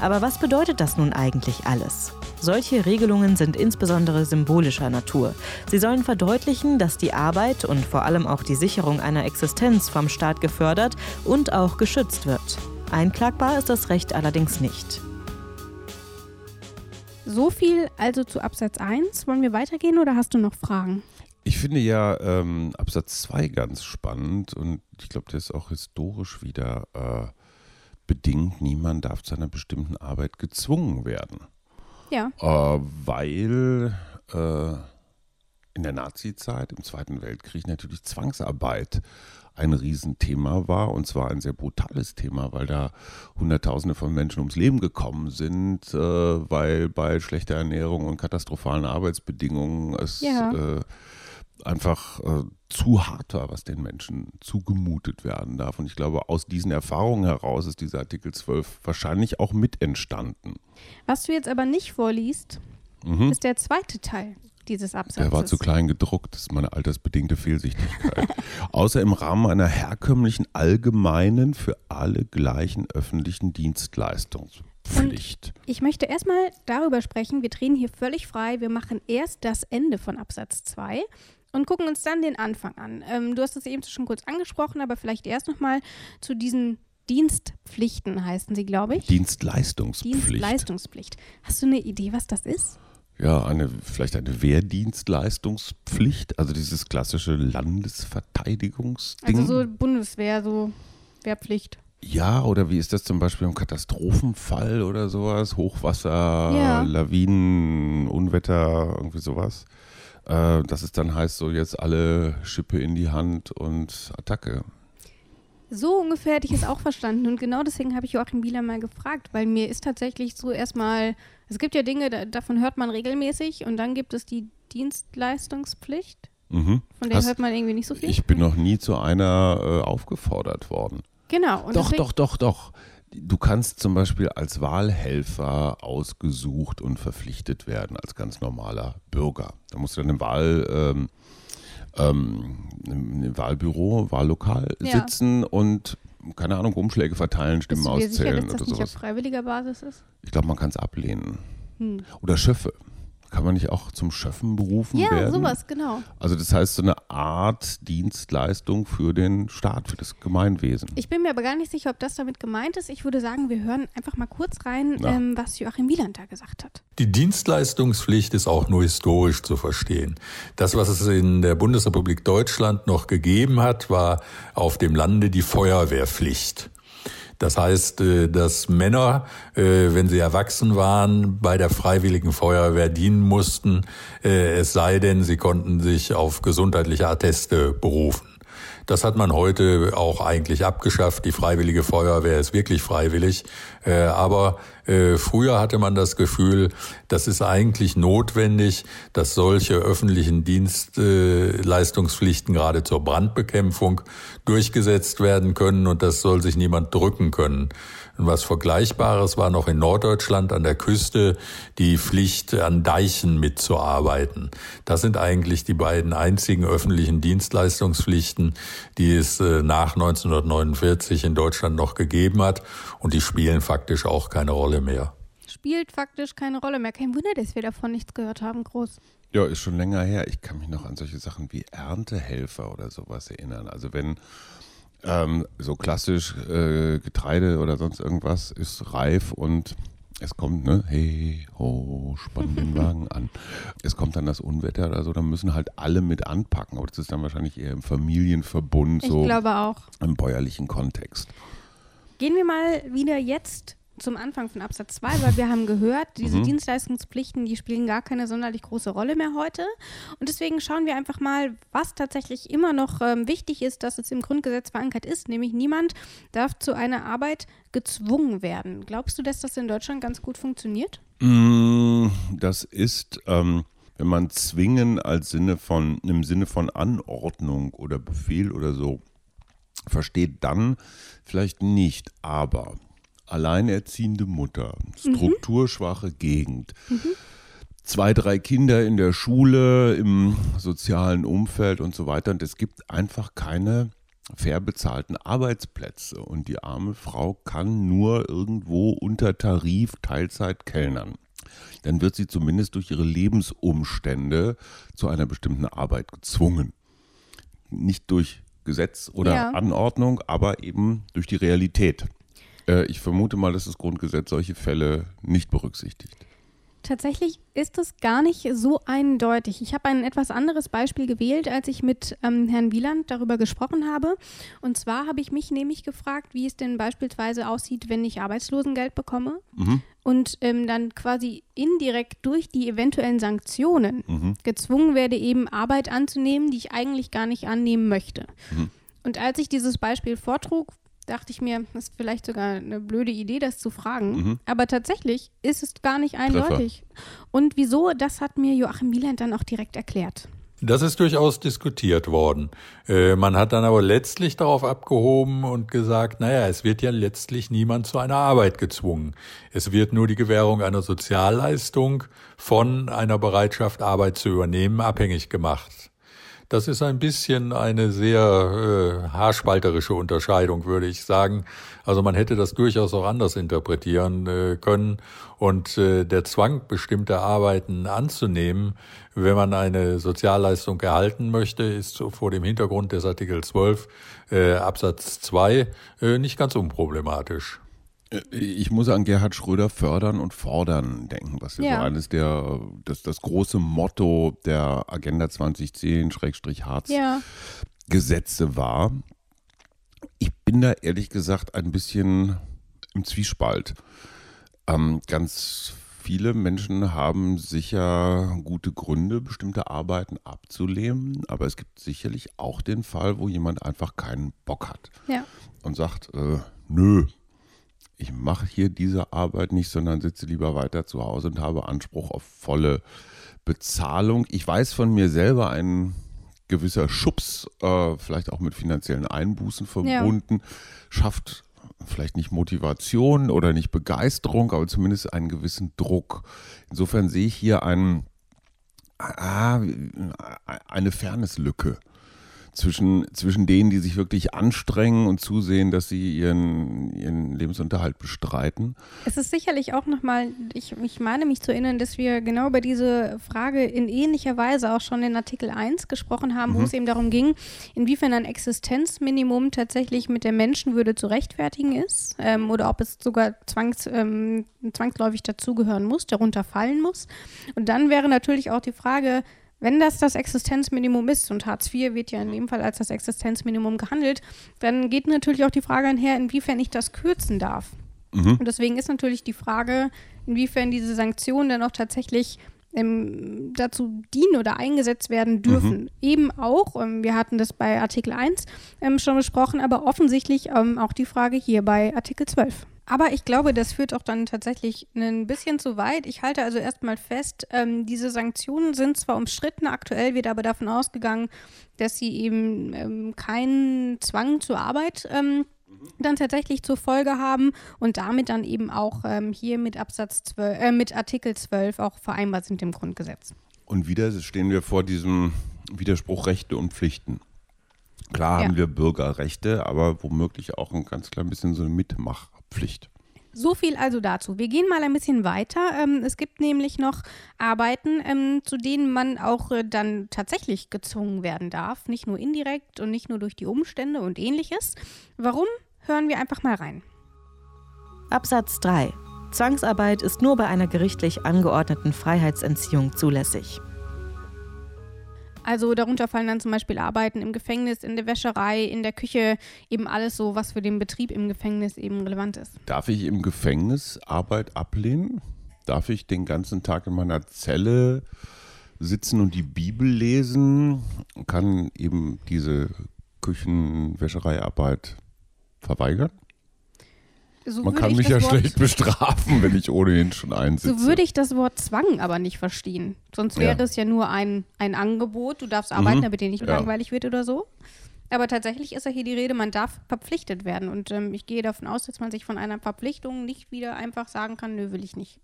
[SPEAKER 2] Aber was bedeutet das nun eigentlich alles? Solche Regelungen sind insbesondere symbolischer Natur. Sie sollen verdeutlichen, dass die Arbeit und vor allem auch die Sicherung einer Existenz vom Staat gefördert und auch geschützt wird. Einklagbar ist das Recht allerdings nicht.
[SPEAKER 3] So viel also zu Absatz 1. Wollen wir weitergehen oder hast du noch Fragen?
[SPEAKER 4] Ich finde ja ähm, Absatz 2 ganz spannend und ich glaube, der ist auch historisch wieder äh, bedingt. Niemand darf zu einer bestimmten Arbeit gezwungen werden.
[SPEAKER 3] Ja.
[SPEAKER 4] Äh, weil äh, in der Nazi-Zeit, im Zweiten Weltkrieg, natürlich Zwangsarbeit ein Riesenthema war und zwar ein sehr brutales Thema, weil da Hunderttausende von Menschen ums Leben gekommen sind, äh, weil bei schlechter Ernährung und katastrophalen Arbeitsbedingungen es ja. äh, einfach äh, zu hart war, was den Menschen zugemutet werden darf. Und ich glaube, aus diesen Erfahrungen heraus ist dieser Artikel 12 wahrscheinlich auch mit entstanden.
[SPEAKER 3] Was du jetzt aber nicht vorliest, mhm. ist der zweite Teil dieses Absatzes.
[SPEAKER 4] Der war zu klein gedruckt, das ist meine altersbedingte Fehlsichtigkeit. Außer im Rahmen einer herkömmlichen allgemeinen für alle gleichen öffentlichen Dienstleistungspflicht.
[SPEAKER 3] Und ich möchte erstmal darüber sprechen, wir drehen hier völlig frei, wir machen erst das Ende von Absatz 2 und gucken uns dann den Anfang an. Ähm, du hast es eben schon kurz angesprochen, aber vielleicht erst nochmal zu diesen Dienstpflichten heißen sie, glaube ich.
[SPEAKER 4] Dienstleistungspflicht.
[SPEAKER 3] Dienstleistungspflicht. Hast du eine Idee, was das ist?
[SPEAKER 4] ja, eine, vielleicht eine Wehrdienstleistungspflicht, also dieses klassische Landesverteidigungsding.
[SPEAKER 3] Also so Bundeswehr, so Wehrpflicht.
[SPEAKER 4] Ja, oder wie ist das zum Beispiel im Katastrophenfall oder sowas? Hochwasser,
[SPEAKER 3] Ja.
[SPEAKER 4] Lawinen, Unwetter, irgendwie sowas. Äh, dass es dann heißt, so jetzt alle Schippe in die Hand und Attacke.
[SPEAKER 3] So ungefähr hätte ich es auch verstanden. Und genau deswegen habe ich Joachim Bieler mal gefragt, weil mir ist tatsächlich so erstmal, es gibt ja Dinge, da, davon hört man regelmäßig und dann gibt es die Dienstleistungspflicht,
[SPEAKER 4] Mhm.
[SPEAKER 3] von der
[SPEAKER 4] Hast-
[SPEAKER 3] hört man irgendwie nicht so viel.
[SPEAKER 4] Ich bin noch nie zu einer äh, aufgefordert worden.
[SPEAKER 3] genau. Und
[SPEAKER 4] doch,
[SPEAKER 3] deswegen,
[SPEAKER 4] doch, doch, doch. Du kannst zum Beispiel als Wahlhelfer ausgesucht und verpflichtet werden als ganz normaler Bürger. Da musst du dann im Wahl, ähm, ähm, im, Wahlbüro, Wahllokal
[SPEAKER 3] Ja.
[SPEAKER 4] sitzen und keine Ahnung, Umschläge verteilen,
[SPEAKER 3] Bist
[SPEAKER 4] Stimmen
[SPEAKER 3] du dir sicher,
[SPEAKER 4] auszählen
[SPEAKER 3] dass das
[SPEAKER 4] oder
[SPEAKER 3] nicht auf
[SPEAKER 4] sowas.
[SPEAKER 3] freiwilliger Basis ist?
[SPEAKER 4] Ich glaube, man kann es ablehnen.
[SPEAKER 3] Hm.
[SPEAKER 4] Oder Schöffe. Kann man nicht auch zum Schöffen berufen
[SPEAKER 3] Ja,
[SPEAKER 4] werden?
[SPEAKER 3] sowas, genau.
[SPEAKER 4] Also das heißt so eine Art Dienstleistung für den Staat, für das Gemeinwesen.
[SPEAKER 3] Ich bin mir aber gar nicht sicher, ob das damit gemeint ist. Ich würde sagen, wir hören einfach mal kurz rein, ähm, was Joachim Wieland da gesagt hat.
[SPEAKER 1] Die Dienstleistungspflicht ist auch nur historisch zu verstehen. Das, was es in der Bundesrepublik Deutschland noch gegeben hat, war auf dem Lande die Feuerwehrpflicht. Das heißt, äh, dass Männer, äh, wenn sie erwachsen waren, bei der Freiwilligen Feuerwehr dienen mussten, äh, es sei denn, sie konnten sich auf gesundheitliche Atteste berufen. Das hat man heute auch eigentlich abgeschafft. Die Freiwillige Feuerwehr ist wirklich freiwillig. Aber früher hatte man das Gefühl, das ist eigentlich notwendig, dass solche öffentlichen Dienstleistungspflichten gerade zur Brandbekämpfung durchgesetzt werden können und das soll sich niemand drücken können. Und was Vergleichbares war noch in Norddeutschland an der Küste die Pflicht, an Deichen mitzuarbeiten. Das sind eigentlich die beiden einzigen öffentlichen Dienstleistungspflichten, die es äh, nach 1949 in Deutschland noch gegeben hat. Und die spielen faktisch auch keine Rolle mehr.
[SPEAKER 3] Spielt faktisch keine Rolle mehr. Kein Wunder, dass wir davon nichts gehört haben, groß.
[SPEAKER 4] Ja, ist schon länger her. Ich kann mich noch an solche Sachen wie Erntehelfer oder sowas erinnern. Also wenn ähm, so klassisch äh, Getreide oder sonst irgendwas ist reif und es kommt, ne, hey, ho, spann den Wagen an. Es kommt dann das Unwetter oder so, dann müssen halt alle mit anpacken. Aber das ist dann wahrscheinlich eher im Familienverbund,
[SPEAKER 3] Ich
[SPEAKER 4] so
[SPEAKER 3] glaube auch.
[SPEAKER 4] im bäuerlichen Kontext.
[SPEAKER 3] Gehen wir mal wieder jetzt zum Anfang von Absatz 2, weil wir haben gehört, diese
[SPEAKER 4] Mhm.
[SPEAKER 3] Dienstleistungspflichten, die spielen gar keine sonderlich große Rolle mehr heute. Und deswegen schauen wir einfach mal, was tatsächlich immer noch ähm, wichtig ist, dass es im Grundgesetz verankert ist, nämlich niemand darf zu einer Arbeit gezwungen werden. Glaubst du, dass das in Deutschland ganz gut funktioniert?
[SPEAKER 4] Mm, Das ist, ähm, wenn man zwingen als Sinne von, im Sinne von Anordnung oder Befehl oder so versteht, dann vielleicht nicht. Aber alleinerziehende Mutter, strukturschwache Gegend, zwei, drei Kinder in der Schule, im sozialen Umfeld und so weiter. Und es gibt einfach keine fair bezahlten Arbeitsplätze. Und die arme Frau kann nur irgendwo unter Tarif Teilzeit kellnern. Dann wird sie zumindest durch ihre Lebensumstände zu einer bestimmten Arbeit gezwungen. Nicht durch Gesetz oder
[SPEAKER 3] Ja.
[SPEAKER 4] Anordnung, aber eben durch die Realität. Äh, ich vermute mal, dass das Grundgesetz solche Fälle nicht berücksichtigt.
[SPEAKER 3] Tatsächlich ist es gar nicht so eindeutig. Ich habe ein etwas anderes Beispiel gewählt, als ich mit ähm, Herrn Wieland darüber gesprochen habe. Und zwar habe ich mich nämlich gefragt, wie es denn beispielsweise aussieht, wenn ich Arbeitslosengeld bekomme
[SPEAKER 4] Mhm.
[SPEAKER 3] und ähm, dann quasi indirekt durch die eventuellen Sanktionen
[SPEAKER 4] Mhm.
[SPEAKER 3] gezwungen werde, eben Arbeit anzunehmen, die ich eigentlich gar nicht annehmen möchte.
[SPEAKER 4] Mhm.
[SPEAKER 3] Und als ich dieses Beispiel vortrug, dachte ich mir, das ist vielleicht sogar eine blöde Idee, das zu fragen.
[SPEAKER 4] Mhm.
[SPEAKER 3] Aber tatsächlich ist es gar nicht eindeutig. Und wieso, das hat mir Joachim Wieland dann auch direkt erklärt.
[SPEAKER 1] Das ist durchaus diskutiert worden. Äh, man hat dann aber letztlich darauf abgehoben und gesagt, naja, es wird ja letztlich niemand zu einer Arbeit gezwungen. Es wird nur die Gewährung einer Sozialleistung von einer Bereitschaft, Arbeit zu übernehmen, abhängig gemacht. Das ist ein bisschen eine sehr äh, haarspalterische Unterscheidung, würde ich sagen. Also man hätte das durchaus auch anders interpretieren äh, können. Und äh, der Zwang, bestimmte Arbeiten anzunehmen, wenn man eine Sozialleistung erhalten möchte, ist vor dem Hintergrund des Artikel 12 äh, Absatz 2 äh, nicht ganz unproblematisch.
[SPEAKER 4] Äh, ich muss an Gerhard Schröder fördern und fordern denken, was ja, ja. so eines der, das, das große Motto der Agenda 2010-Harz ja. Gesetze war. Ich bin da ehrlich gesagt ein bisschen im Zwiespalt. Ähm, ganz viele Menschen haben sicher gute Gründe, bestimmte Arbeiten abzulehnen, aber es gibt sicherlich auch den Fall, wo jemand einfach keinen Bock hat ja. und sagt, äh, nö, ich mache hier diese Arbeit nicht, sondern sitze lieber weiter zu Hause und habe Anspruch auf volle Bezahlung. Ich weiß von mir selber, ein gewisser Schubs, äh, vielleicht auch mit finanziellen Einbußen verbunden, ja. schafft vielleicht nicht Motivation oder nicht Begeisterung, aber zumindest einen gewissen Druck. Insofern sehe ich hier einen, ah, eine Fairnesslücke zwischen, zwischen denen, die sich wirklich anstrengen und zusehen, dass sie ihren, ihren Lebensunterhalt bestreiten.
[SPEAKER 3] Es ist sicherlich auch nochmal, ich, ich meine mich zu erinnern, dass wir genau über diese Frage in ähnlicher Weise auch schon in Artikel 1 gesprochen haben, mhm. wo es eben darum ging, inwiefern ein Existenzminimum tatsächlich mit der Menschenwürde zu rechtfertigen ist ähm, oder ob es sogar zwangs, ähm, zwangsläufig dazugehören muss, darunter fallen muss. Und dann wäre natürlich auch die Frage, wenn das das Existenzminimum ist, und Hartz IV wird ja in dem Fall als das Existenzminimum gehandelt, dann geht natürlich auch die Frage einher, inwiefern ich das kürzen darf. Mhm. Und deswegen ist natürlich die Frage, inwiefern diese Sanktionen dann auch tatsächlich ähm, dazu dienen oder eingesetzt werden dürfen. Mhm. Eben auch, ähm, wir hatten das bei Artikel 1 ähm, schon besprochen, aber offensichtlich ähm, auch die Frage hier bei Artikel 12. Aber ich glaube, das führt auch dann tatsächlich ein bisschen zu weit. Ich halte also erstmal fest, ähm, diese Sanktionen sind zwar umstritten, aktuell wird aber davon ausgegangen, dass sie eben ähm, keinen Zwang zur Arbeit ähm, dann tatsächlich zur Folge haben und damit dann eben auch ähm, hier mit Absatz 12, äh, mit Artikel 12 auch vereinbart sind im Grundgesetz.
[SPEAKER 4] Und wieder stehen wir vor diesem Widerspruch Rechte und Pflichten. Klar ja. haben wir Bürgerrechte, aber womöglich auch ein ganz klein bisschen so eine Mitmach Pflicht.
[SPEAKER 3] So viel also dazu. Wir gehen mal ein bisschen weiter. Ähm, es gibt nämlich noch Arbeiten, ähm, zu denen man auch äh, dann tatsächlich gezwungen werden darf. Nicht nur indirekt und nicht nur durch die Umstände und ähnliches. Warum? Hören wir einfach mal rein.
[SPEAKER 2] Absatz 3. Zwangsarbeit ist nur bei einer gerichtlich angeordneten Freiheitsentziehung zulässig.
[SPEAKER 3] Also darunter fallen dann zum Beispiel Arbeiten im Gefängnis, in der Wäscherei, in der Küche, eben alles so, was für den Betrieb im Gefängnis eben relevant ist.
[SPEAKER 4] Darf ich im Gefängnis Arbeit ablehnen? Darf ich den ganzen Tag in meiner Zelle sitzen und die Bibel lesen? Kann eben diese Küchenwäschereiarbeit verweigern? So Man kann mich ja Wort, schlecht bestrafen, wenn ich ohnehin schon einsitze.
[SPEAKER 3] So würde ich das Wort Zwang aber nicht verstehen. Sonst wäre ja. es ja nur ein, ein Angebot, du darfst arbeiten, mhm. damit dir nicht ja. langweilig wird oder so. Aber tatsächlich ist ja hier die Rede, man darf verpflichtet werden. Und ähm, ich gehe davon aus, dass man sich von einer Verpflichtung nicht wieder einfach sagen kann, nö, will ich nicht.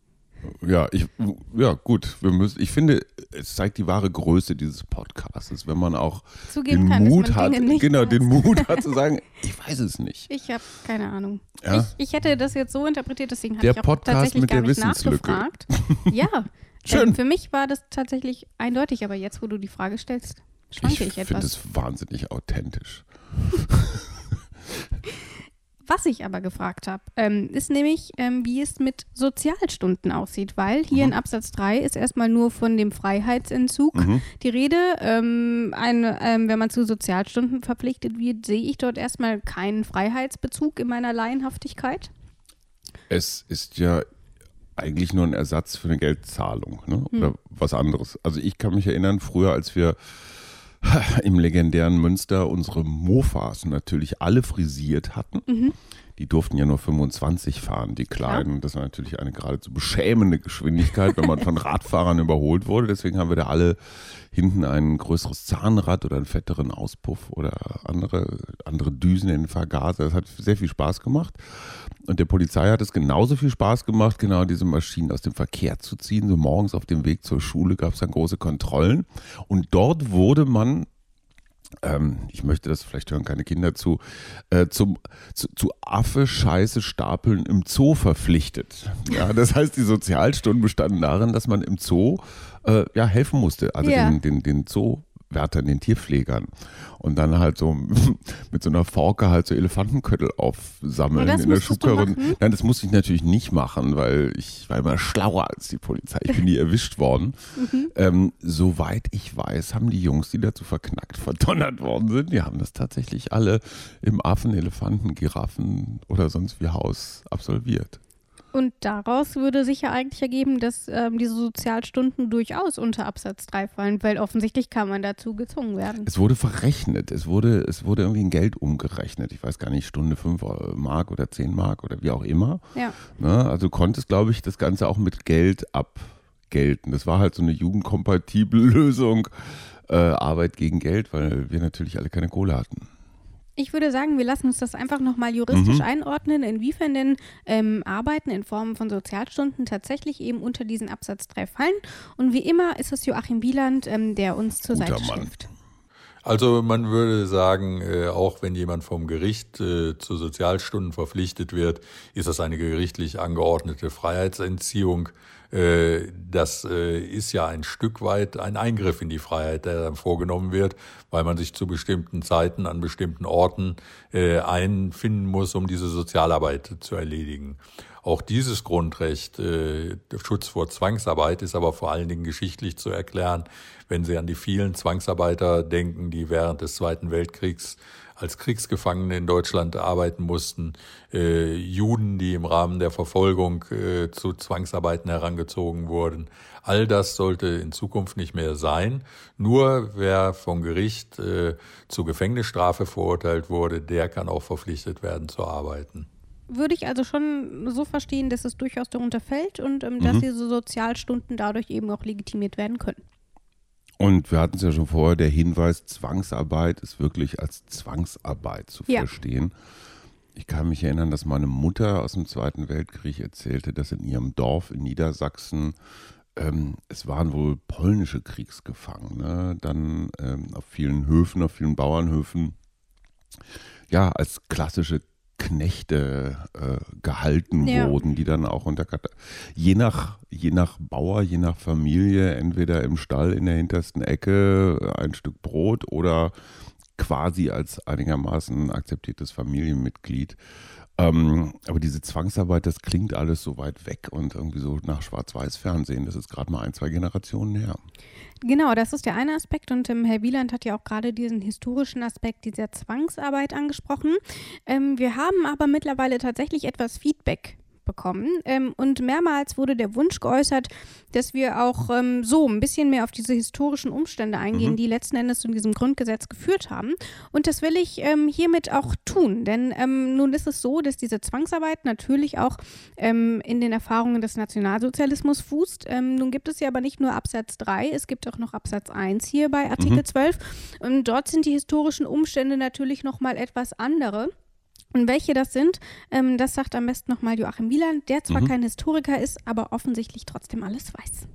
[SPEAKER 4] Ja, ich, ja, gut. Wir müssen, ich finde, es zeigt die wahre Größe dieses Podcasts, wenn man auch Zugeben den kann, Mut hat, genau, weiß. den Mut hat zu sagen, ich weiß es nicht.
[SPEAKER 3] Ich habe keine Ahnung. Ja? Ich, ich, hätte das jetzt so interpretiert, deswegen habe
[SPEAKER 4] ich
[SPEAKER 3] auch
[SPEAKER 4] Podcast
[SPEAKER 3] tatsächlich
[SPEAKER 4] mit
[SPEAKER 3] gar
[SPEAKER 4] der
[SPEAKER 3] nicht nachgefragt. ja,
[SPEAKER 4] Schön.
[SPEAKER 3] Ähm, für mich war das tatsächlich eindeutig, aber jetzt, wo du die Frage stellst, schwanke ich, ich etwas. Ich
[SPEAKER 4] finde es wahnsinnig authentisch.
[SPEAKER 3] Was ich aber gefragt habe, ähm, ist nämlich, ähm, wie es mit Sozialstunden aussieht, weil hier mhm. in Absatz 3 ist erstmal nur von dem Freiheitsentzug mhm. die Rede. Ähm, eine, ähm, wenn man zu Sozialstunden verpflichtet wird, sehe ich dort erstmal keinen Freiheitsbezug in meiner Laienhaftigkeit.
[SPEAKER 4] Es ist ja eigentlich nur ein Ersatz für eine Geldzahlung ne? oder mhm. was anderes. Also ich kann mich erinnern, früher, als wir im legendären Münster unsere Mofas natürlich alle frisiert hatten. Mhm. Die durften ja nur 25 fahren, die Kleinen. Ja. Das war natürlich eine geradezu beschämende Geschwindigkeit, wenn man von Radfahrern überholt wurde. Deswegen haben wir da alle hinten ein größeres Zahnrad oder einen fetteren Auspuff oder andere, andere Düsen in den Vergaser. Das hat sehr viel Spaß gemacht. Und der Polizei hat es genauso viel Spaß gemacht, genau diese Maschinen aus dem Verkehr zu ziehen. So morgens auf dem Weg zur Schule gab es dann große Kontrollen. Und dort wurde man ähm, ich möchte das, vielleicht hören keine Kinder zu, äh, zum, zu, zu Affe Scheiße stapeln im Zoo verpflichtet. Ja, das heißt, die Sozialstunden bestanden darin, dass man im Zoo äh, ja, helfen musste, also ja. den, den, den Zoo Wärtern, den Tierpflegern. Und dann halt so mit so einer Forke halt so Elefantenköttel aufsammeln in der Schubkarre. Nein, das musste ich natürlich nicht machen, weil ich war immer schlauer als die Polizei. Ich bin nie erwischt worden. Mhm. Ähm, soweit ich weiß, haben die Jungs, die dazu verknackt, verdonnert worden sind, die haben das tatsächlich alle im Affen, Elefanten, Giraffen oder sonst wie Haus absolviert.
[SPEAKER 3] Und daraus würde sich ja eigentlich ergeben, dass ähm, diese Sozialstunden durchaus unter Absatz 3 fallen, weil offensichtlich kann man dazu gezwungen werden.
[SPEAKER 4] Es wurde verrechnet, es wurde, es wurde irgendwie in Geld umgerechnet. Ich weiß gar nicht, Stunde 5 Mark oder 10 Mark oder wie auch immer.
[SPEAKER 3] Ja.
[SPEAKER 4] Ne? Also konntest, glaube ich, das Ganze auch mit Geld abgelten. Das war halt so eine jugendkompatible Lösung, äh, Arbeit gegen Geld, weil wir natürlich alle keine Kohle hatten.
[SPEAKER 3] Ich würde sagen, wir lassen uns das einfach nochmal juristisch mhm. einordnen, inwiefern denn ähm, Arbeiten in Form von Sozialstunden tatsächlich eben unter diesen Absatz 3 fallen. Und wie immer ist es Joachim Wieland, ähm, der uns zur Guter Seite hilft.
[SPEAKER 1] Also man würde sagen, äh, auch wenn jemand vom Gericht äh, zu Sozialstunden verpflichtet wird, ist das eine gerichtlich angeordnete Freiheitsentziehung. Äh, das äh, ist ja ein Stück weit ein Eingriff in die Freiheit, der dann vorgenommen wird, weil man sich zu bestimmten Zeiten an bestimmten Orten äh, einfinden muss, um diese Sozialarbeit zu erledigen. Auch dieses Grundrecht, äh, Schutz vor Zwangsarbeit, ist aber vor allen Dingen geschichtlich zu erklären, wenn Sie an die vielen Zwangsarbeiter denken, die während des Zweiten Weltkriegs als Kriegsgefangene in Deutschland arbeiten mussten, äh, Juden, die im Rahmen der Verfolgung äh, zu Zwangsarbeiten herangezogen wurden. All das sollte in Zukunft nicht mehr sein. Nur wer vom Gericht äh, zu Gefängnisstrafe verurteilt wurde, der kann auch verpflichtet werden zu arbeiten
[SPEAKER 3] würde ich also schon so verstehen, dass es durchaus darunter fällt und ähm, dass mhm. diese Sozialstunden dadurch eben auch legitimiert werden können.
[SPEAKER 4] Und wir hatten es ja schon vorher, der Hinweis, Zwangsarbeit ist wirklich als Zwangsarbeit zu ja. verstehen. Ich kann mich erinnern, dass meine Mutter aus dem Zweiten Weltkrieg erzählte, dass in ihrem Dorf in Niedersachsen ähm, es waren wohl polnische Kriegsgefangene, dann ähm, auf vielen Höfen, auf vielen Bauernhöfen, ja, als klassische Knechte äh, gehalten ja. wurden, die dann auch unter je nach je nach Bauer, je nach Familie entweder im Stall in der hintersten Ecke ein Stück Brot oder quasi als einigermaßen akzeptiertes Familienmitglied. Ähm, aber diese Zwangsarbeit, das klingt alles so weit weg und irgendwie so nach Schwarz-Weiß-Fernsehen. Das ist gerade mal ein, zwei Generationen her.
[SPEAKER 3] Genau, das ist der eine Aspekt und ähm, Herr Wieland hat ja auch gerade diesen historischen Aspekt dieser Zwangsarbeit angesprochen. Ähm, wir haben aber mittlerweile tatsächlich etwas Feedback bekommen. Ähm, und mehrmals wurde der Wunsch geäußert, dass wir auch ähm, so ein bisschen mehr auf diese historischen Umstände eingehen, mhm. die letzten Endes zu diesem Grundgesetz geführt haben. Und das will ich ähm, hiermit auch tun. Denn ähm, nun ist es so, dass diese Zwangsarbeit natürlich auch ähm, in den Erfahrungen des Nationalsozialismus fußt. Ähm, nun gibt es ja aber nicht nur Absatz 3, es gibt auch noch Absatz 1 hier bei Artikel mhm. 12. Und dort sind die historischen Umstände natürlich nochmal etwas andere. Und welche das sind, ähm, das sagt am besten nochmal Joachim Wieland, der zwar mhm. kein Historiker ist, aber offensichtlich trotzdem alles weiß.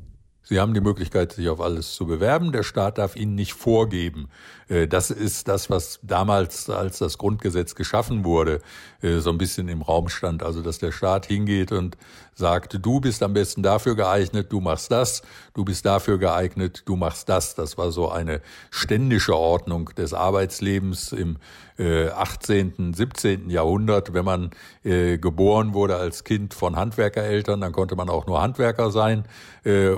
[SPEAKER 1] Sie haben die Möglichkeit, sich auf alles zu bewerben. Der Staat darf Ihnen nicht vorgeben. Äh, das ist das, was damals, als das Grundgesetz geschaffen wurde, äh, so ein bisschen im Raum stand. Also, dass der Staat hingeht und sagt, du bist am besten dafür geeignet, du machst das, du bist dafür geeignet, du machst das. Das war so eine ständische Ordnung des Arbeitslebens im 18., äh, 17. Jahrhundert. Wenn man geboren wurde als Kind von Handwerkereltern, dann konnte man auch nur Handwerker sein.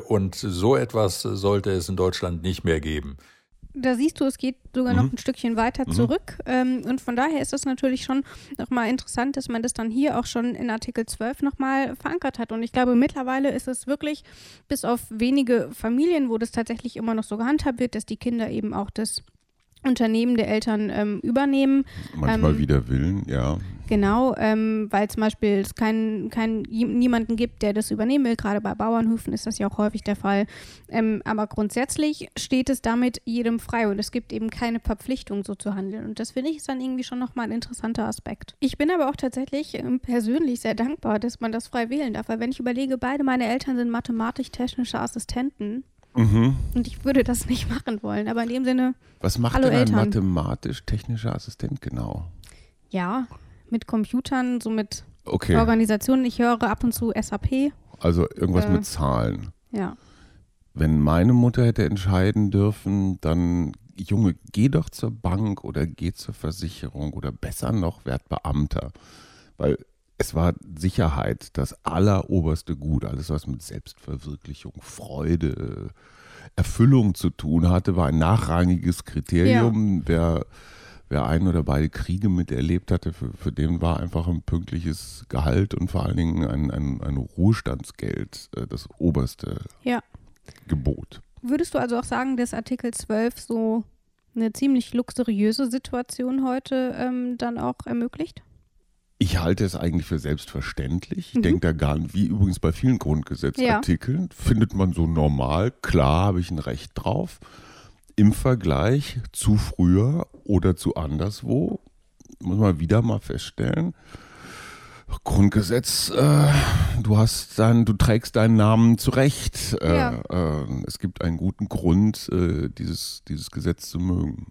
[SPEAKER 1] Und so etwas sollte es in Deutschland nicht mehr geben
[SPEAKER 3] da siehst du, es geht sogar mhm. noch ein Stückchen weiter mhm. zurück. Ähm, und von daher ist es natürlich schon nochmal interessant, dass man das dann hier auch schon in Artikel 12 nochmal verankert hat. Und ich glaube, mittlerweile ist es wirklich, bis auf wenige Familien, wo das tatsächlich immer noch so gehandhabt wird, dass die Kinder eben auch das Unternehmen der Eltern ähm, übernehmen.
[SPEAKER 4] Manchmal ähm, wider Willen, ja.
[SPEAKER 3] Genau, ähm, weil zum Beispiel es kein, kein, niemanden gibt, der das übernehmen will. Gerade bei Bauernhöfen ist das ja auch häufig der Fall. Ähm, aber grundsätzlich steht es damit jedem frei und es gibt eben keine Verpflichtung, so zu handeln. Und das finde ich ist dann irgendwie schon nochmal ein interessanter Aspekt. Ich bin aber auch tatsächlich ähm, persönlich sehr dankbar, dass man das frei wählen darf, weil wenn ich überlege, beide meine Eltern sind mathematisch-technische Assistenten Mhm. Und ich würde das nicht machen wollen. Aber in dem Sinne.
[SPEAKER 4] Was macht
[SPEAKER 3] Hallo
[SPEAKER 4] denn ein mathematisch-technischer Assistent genau?
[SPEAKER 3] Ja, mit Computern, so mit okay. Organisationen. Ich höre ab und zu SAP.
[SPEAKER 4] Also irgendwas äh, mit Zahlen.
[SPEAKER 3] Ja.
[SPEAKER 4] Wenn meine Mutter hätte entscheiden dürfen, dann Junge, geh doch zur Bank oder geh zur Versicherung oder besser noch, werd Beamter. Weil es war Sicherheit das alleroberste Gut. Alles, was mit Selbstverwirklichung, Freude, Erfüllung zu tun hatte, war ein nachrangiges Kriterium. Ja. Wer, wer ein oder beide Kriege miterlebt hatte, für, für den war einfach ein pünktliches Gehalt und vor allen Dingen ein, ein, ein Ruhestandsgeld äh, das oberste ja. Gebot.
[SPEAKER 3] Würdest du also auch sagen, dass Artikel 12 so eine ziemlich luxuriöse Situation heute ähm, dann auch ermöglicht?
[SPEAKER 4] Ich halte es eigentlich für selbstverständlich. Ich mhm. denke da gar nicht, wie übrigens bei vielen Grundgesetzartikeln, ja. findet man so normal, klar habe ich ein Recht drauf. Im Vergleich zu früher oder zu anderswo, muss man wieder mal feststellen, Grundgesetz, äh, du hast dein, du trägst deinen Namen zurecht. Äh, ja. äh, es gibt einen guten Grund, äh, dieses, dieses Gesetz zu mögen.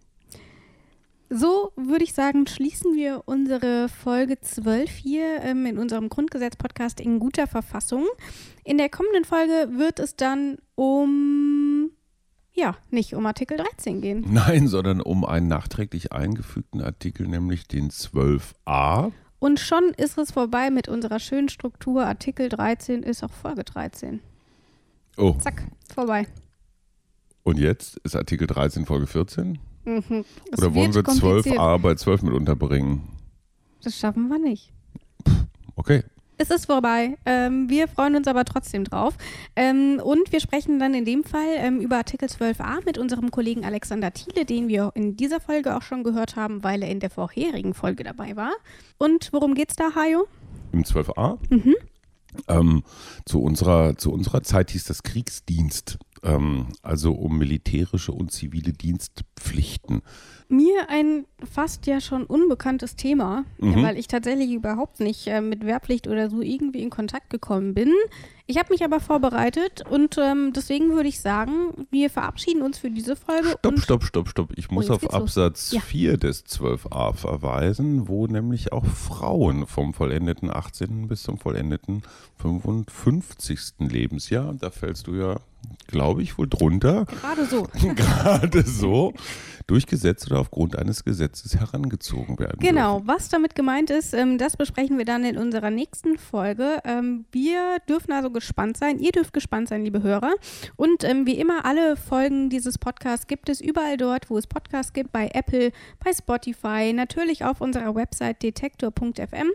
[SPEAKER 3] So würde ich sagen, schließen wir unsere Folge 12 hier ähm, in unserem Grundgesetz-Podcast in guter Verfassung. In der kommenden Folge wird es dann um, ja, nicht um Artikel 13 gehen.
[SPEAKER 4] Nein, sondern um einen nachträglich eingefügten Artikel, nämlich den 12a.
[SPEAKER 3] Und schon ist es vorbei mit unserer schönen Struktur. Artikel 13 ist auch Folge 13.
[SPEAKER 4] Oh.
[SPEAKER 3] Zack, vorbei.
[SPEAKER 4] Und jetzt ist Artikel 13 Folge 14? Mhm. Oder wollen wir 12a bei 12 mit unterbringen?
[SPEAKER 3] Das schaffen wir nicht.
[SPEAKER 4] Okay.
[SPEAKER 3] Es ist vorbei. Ähm, wir freuen uns aber trotzdem drauf. Ähm, und wir sprechen dann in dem Fall ähm, über Artikel 12a mit unserem Kollegen Alexander Thiele, den wir in dieser Folge auch schon gehört haben, weil er in der vorherigen Folge dabei war. Und worum geht's da, Hajo?
[SPEAKER 4] Im 12a? Mhm. Ähm, zu, unserer, zu unserer Zeit hieß das Kriegsdienst ähm, also um militärische und zivile Dienstpflichten.
[SPEAKER 3] Mir ein fast ja schon unbekanntes Thema, mhm. weil ich tatsächlich überhaupt nicht äh, mit Wehrpflicht oder so irgendwie in Kontakt gekommen bin. Ich habe mich aber vorbereitet und ähm, deswegen würde ich sagen, wir verabschieden uns für diese Folge.
[SPEAKER 4] Stopp, stopp, stopp, stopp. Ich muss auf Absatz ja. 4 des 12a verweisen, wo nämlich auch Frauen vom vollendeten 18. bis zum vollendeten 55. Lebensjahr, da fällst du ja glaube ich, wohl drunter.
[SPEAKER 3] Gerade so.
[SPEAKER 4] Gerade so. Durch Gesetz oder aufgrund eines Gesetzes herangezogen werden.
[SPEAKER 3] Genau,
[SPEAKER 4] dürfen.
[SPEAKER 3] was damit gemeint ist, ähm, das besprechen wir dann in unserer nächsten Folge. Ähm, wir dürfen also gespannt sein. Ihr dürft gespannt sein, liebe Hörer. Und ähm, wie immer, alle Folgen dieses Podcasts gibt es überall dort, wo es Podcasts gibt, bei Apple, bei Spotify, natürlich auf unserer Website detektor.fm.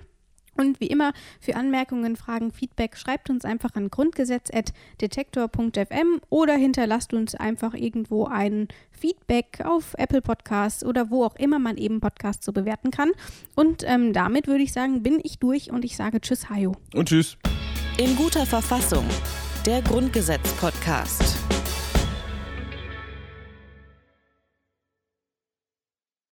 [SPEAKER 3] Und wie immer, für Anmerkungen, Fragen, Feedback, schreibt uns einfach an grundgesetz.detektor.fm oder hinterlasst uns einfach irgendwo ein Feedback auf Apple Podcasts oder wo auch immer man eben Podcasts so bewerten kann. Und ähm, damit würde ich sagen, bin ich durch und ich sage Tschüss, Hajo.
[SPEAKER 4] Und Tschüss.
[SPEAKER 2] In guter Verfassung. Der Grundgesetz-Podcast.